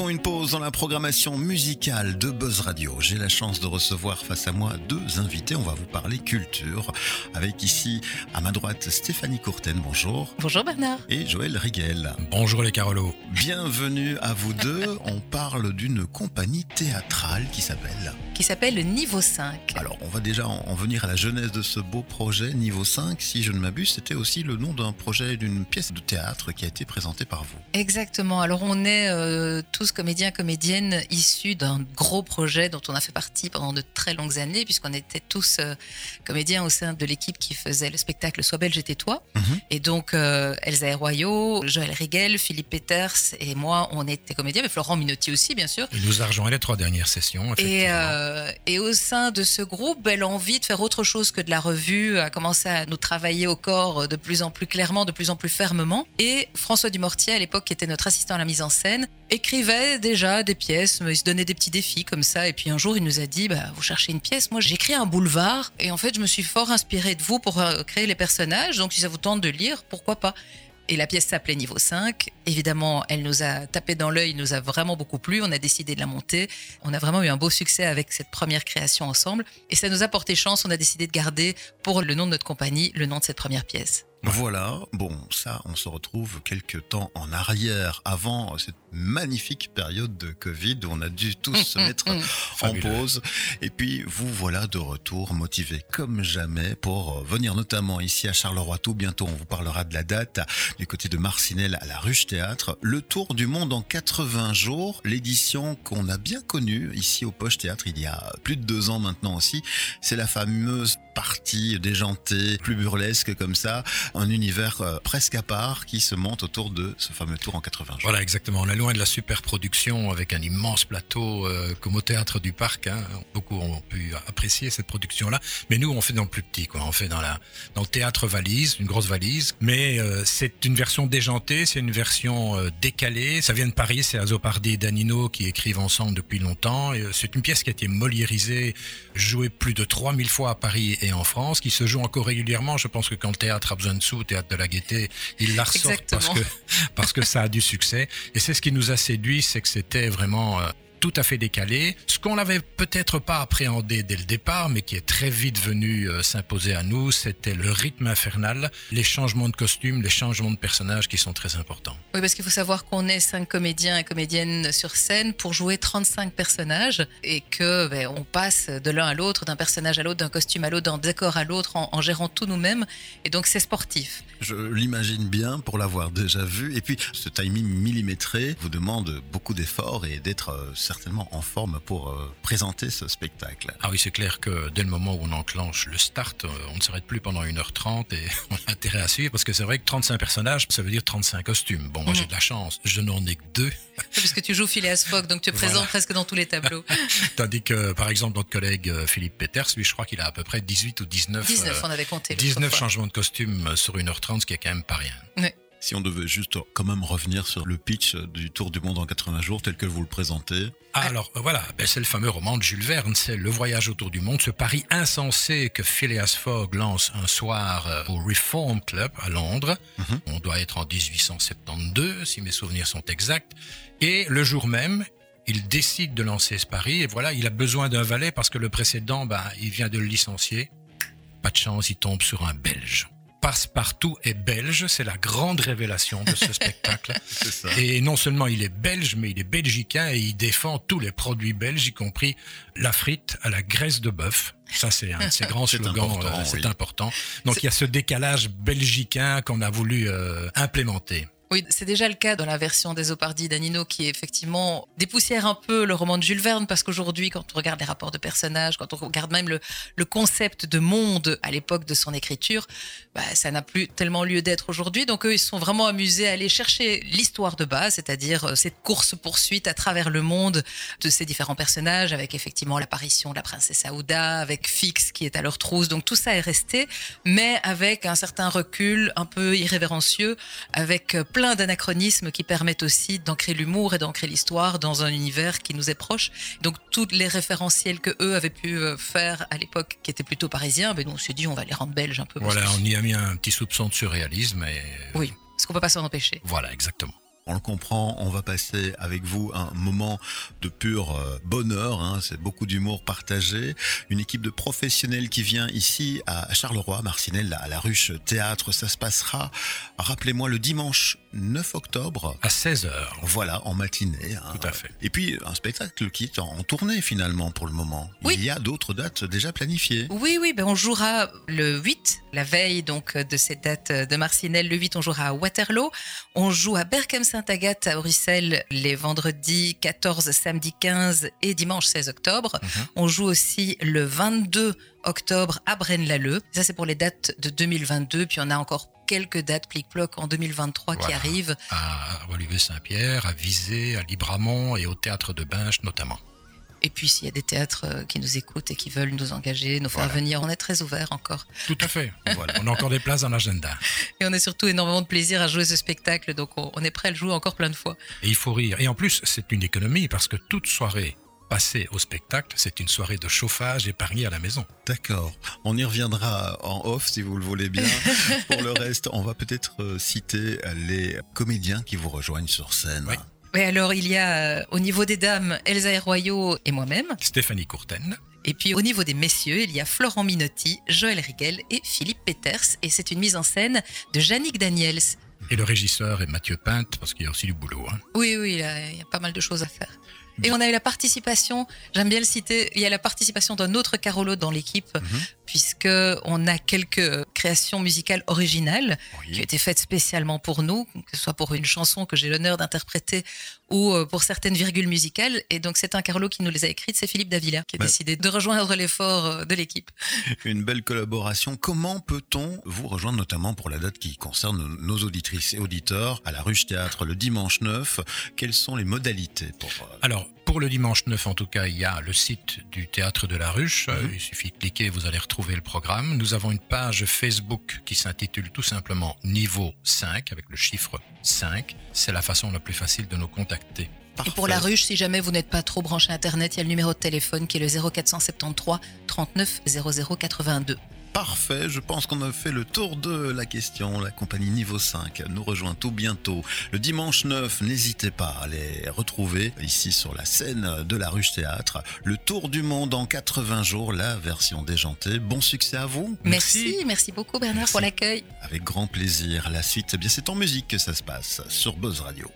Marquons une pause dans la programmation musicale de Buzz Radio. J'ai la chance de recevoir face à moi deux invités. On va vous parler culture avec ici à ma droite Stéphanie Courten. Bonjour. Bonjour Bernard. Et Joël Riguel. Bonjour les Carolos. Bienvenue à vous deux. On parle d'une compagnie théâtrale qui s'appelle Qui s'appelle le Niveau 5. Alors, on va déjà en en venir à la genèse de ce beau projet Niveau 5. Si je ne m'abuse, c'était aussi le nom d'un projet, d'une pièce de théâtre qui a été présentée par vous. Exactement. Alors on est euh, tous comédiens, comédiennes issus d'un gros projet dont on a fait partie pendant de très longues années, puisqu'on était tous euh, comédiens au sein de l'équipe qui faisait le spectacle Sois belge et tais-toi. Mhm. Et donc euh, Elsa Herroyot, Joël Rigel, Philippe Peters et moi, on était comédiens, mais Florent Minotti aussi, bien sûr. Il nous a rejoint les trois dernières sessions. Et, euh, et au sein de ce groupe, ben, l'envie de faire autre chose que de la revue a commencé à nous travailler au corps de plus en plus clairement, de plus en plus fermement. Et François Dumortier, à l'époque, qui était notre assistant à la mise en scène, écrivait déjà des pièces, il se donnait des petits défis comme ça. Et puis un jour, il nous a dit, bah, vous cherchez une pièce, moi j'écris un boulevard. Et en fait, je me suis fort inspirée de vous pour euh, créer les personnages. Donc si ça vous tente de lire, pourquoi pas et la pièce s'appelait Niveau 5. Évidemment, elle nous a tapé dans l'œil, nous a vraiment beaucoup plu. On a décidé de la monter. On a vraiment eu un beau succès avec cette première création ensemble. Et ça nous a porté chance. On a décidé de garder pour le nom de notre compagnie le nom de cette première pièce. Voilà, bon, ça, on se retrouve quelques temps en arrière, avant cette magnifique période de Covid où on a dû tous se mettre en Fabuleux. pause. Et puis, vous voilà de retour, motivés comme jamais pour euh, venir notamment ici à Charleroi-Tout. Bientôt, on vous parlera de la date du côté de Marcinelle à la Ruche Théâtre. Le Tour du Monde en 80 jours, l'édition qu'on a bien connue ici au Poche Théâtre il y a plus de deux ans maintenant aussi. C'est la fameuse partie déjantée, plus burlesque comme ça, un univers euh, presque à part qui se monte autour de ce fameux tour en 80 jours. Voilà, exactement. On est loin de la super production avec un immense plateau euh, comme au théâtre du parc. hein. Beaucoup ont pu apprécier cette production-là. Mais nous, on fait dans le plus petit. Quoi. On fait dans, la, dans le théâtre valise, une grosse valise. Mais euh, c'est une version déjantée, c'est une version décalée. Ça vient de Paris, c'est Azopardi et Danino qui écrivent ensemble depuis longtemps. C'est une pièce qui a été moliérisée, jouée plus de 3000 fois à Paris en France, qui se joue encore régulièrement. Je pense que quand le théâtre a besoin de sous, théâtre de la Gaîté, il la ressort parce que parce que ça a du succès. Et c'est ce qui nous a séduit, c'est que c'était vraiment euh, tout à fait décalé. Ce qu'on n'avait peut-être pas appréhendé dès le départ, mais qui est très vite venu euh, s'imposer à nous, c'était le rythme infernal, les changements de costumes, les changements de personnages qui sont très importants. Oui, parce qu'il faut savoir qu'on est cinq comédiens et comédiennes sur scène pour jouer 35 personnages et que ben, on passe de l'un à l'autre, d'un personnage à l'autre, d'un costume à l'autre, d'un décor à l'autre, en, en gérant tout nous-mêmes. Et donc c'est sportif. Je l'imagine bien pour l'avoir déjà vu. Et puis, ce timing millimétré vous demande beaucoup d'efforts et d'être euh, certainement en forme pour euh, présenter ce spectacle. Ah oui, c'est clair que dès le moment où on enclenche le start, euh, on ne s'arrête plus pendant 1h30 et on a intérêt à suivre parce que c'est vrai que 35 personnages, ça veut dire 35 costumes. Bon, moi Mhm. j'ai de la chance, je n'en ai que deux. Parce que tu joues Phileas Fogg, donc tu es présent Voilà. presque dans tous les tableaux. Tandis que, par exemple, notre collègue euh, Philippe Peters, lui, je crois qu'il a à peu près 18 ou 19, 19, euh, on avait compté. l'autre 19 fois. changements de costume sur 1h30, ce qui est quand même pas rien. Si on devait juste quand même revenir sur le pitch du Tour du Monde en 80 jours tel que vous le présentez. Ah, alors euh, voilà, ben, c'est le fameux roman de Jules Verne, c'est le voyage autour du monde, ce pari insensé que Phileas Fogg lance un soir euh, au Reform Club à Londres. Mhm. On doit être en 1872, si mes souvenirs sont exacts. Et le jour même, il décide de lancer ce pari, et voilà, il a besoin d'un valet parce que le précédent, ben, il vient de le licencier. Pas de chance, il tombe sur un Belge. Passe-partout est belge, c'est la grande révélation de ce spectacle. Ça. Et non seulement il est belge, mais il est belgicain et il défend tous les produits belges, y compris la frite à la graisse de bœuf. Ça, c'est un de ses grands C'est slogans. important, euh, C'est oui. important. Donc il y a ce décalage belgicain qu'on a voulu euh, implémenter. Oui, c'est déjà le cas dans la version des Opardi d'Anino qui effectivement dépoussière un peu le roman de Jules Verne parce qu'aujourd'hui, quand on regarde les rapports de personnages, quand on regarde même le, concept de monde à l'époque de son écriture, bah, ça n'a plus tellement lieu d'être aujourd'hui. Donc eux, ils sont vraiment amusés à aller chercher l'histoire de base, c'est-à-dire euh, cette course-poursuite à travers le monde de ces différents personnages avec effectivement l'apparition de la princesse Aouda, avec Fix qui est à leur trousse. Donc tout ça est resté, mais avec un certain recul un peu irrévérencieux, avec euh, plein d'anachronismes qui permettent aussi d'ancrer l'humour et d'ancrer l'histoire dans un univers qui nous est proche. Donc tous les référentiels que eux avaient pu euh, faire à l'époque, qui étaient plutôt parisiens, ben nous on s'est dit on va les rendre belges un peu. Voilà, on y a mis un petit soupçon de surréalisme et Oui, parce qu'on peut pas s'en empêcher. voilà, exactement. On le comprend, on va passer avec vous un moment de pur euh, bonheur, hein, c'est beaucoup d'humour partagé. Une équipe de professionnels qui vient ici à Charleroi, Marcinelle, à la ruche théâtre, ça se passera, rappelez-moi, le dimanche 9 octobre. À 16h. Voilà, en matinée. hein. Tout à fait. Et puis un spectacle qui est en tournée finalement pour le moment. Oui. Il y a d'autres dates déjà planifiées. Oui, oui, ben on jouera le 8, la veille donc de cette date de Marcinelle. Le 8, on jouera à Waterloo. On joue à Berkham-Saint-Agathe à Orissel les vendredis 14, samedi 15 et dimanche 16 octobre. Mhm. On joue aussi le 22 octobre à Braine-l'Alleud. Ça, c'est pour les dates de 2022. Puis on a encore quelques dates plic-ploc en 2023 qui arrivent. À Olivier-Saint-Pierre, à Visé, à Libramont et au théâtre de Binche notamment. Et puis s'il y a des théâtres euh, qui nous écoutent et qui veulent nous engager, nous faire Voilà. venir, on est très ouvert encore. Tout à fait. Voilà. On a encore des places dans l'agenda. Et on a surtout énormément de plaisir à jouer ce spectacle. Donc on on est prêt à le jouer encore plein de fois. Et il faut rire. Et en plus, c'est une économie parce que toute soirée passée au spectacle, c'est une soirée de chauffage épargnée à la maison. D'accord. On y reviendra en off si vous le voulez bien. Pour le reste, on va peut-être euh, citer les comédiens qui vous rejoignent sur scène. Oui. Et alors il y a euh, au niveau des dames Elsa Royaux et moi-même. Stéphanie Courten, Et puis au niveau des messieurs, il y a Florent Minotti, Joël Rigel et Philippe Peters. Et c'est une mise en scène de Yannick Daniels. et le régisseur est Mathieu Pinte, parce qu'il y a aussi du boulot. hein. Oui, oui, il y a- il y a pas mal de choses à faire. Et on a eu la participation, j'aime bien le citer, il y a la participation d'un autre Carolo dans l'équipe, Mhm. Puisque on a quelques créations musicales originales qui ont été faites spécialement pour nous, que ce soit pour une chanson que j'ai l'honneur d'interpréter ou euh, pour certaines virgules musicales. Et donc c'est un Carolo qui nous les a écrites, c'est Philippe Davila qui a Bah. décidé de rejoindre l'effort euh, de l'équipe. Une belle collaboration. Comment peut-on vous rejoindre notamment pour la date qui concerne nos auditrices et auditeurs à la Ruche Théâtre le dimanche 9 Quelles sont les modalités pour... euh, Alors, pour le dimanche 9, en tout cas, il y a le site du Théâtre de la Ruche. Mhm. Euh, Il suffit de cliquer, vous allez retrouver le programme. Nous avons une page Facebook qui s'intitule tout simplement Niveau 5, avec le chiffre 5. C'est la façon la plus facile de nous contacter. Et pour la ruche, si jamais vous n'êtes pas trop branché Internet, il y a le numéro de téléphone qui est le 0473 39 00 82. Parfait, je pense qu'on a fait le tour de la question. La compagnie Niveau 5 nous rejoint tout bientôt. Le dimanche 9, n'hésitez pas à les retrouver ici sur la scène de la Ruche Théâtre. Le tour du monde en 80 jours, la version déjantée. Bon succès à vous. Merci, merci beaucoup Bernard Merci. pour l'accueil. Avec grand plaisir. La suite, eh bien c'est en musique que ça se passe sur Buzz Radio.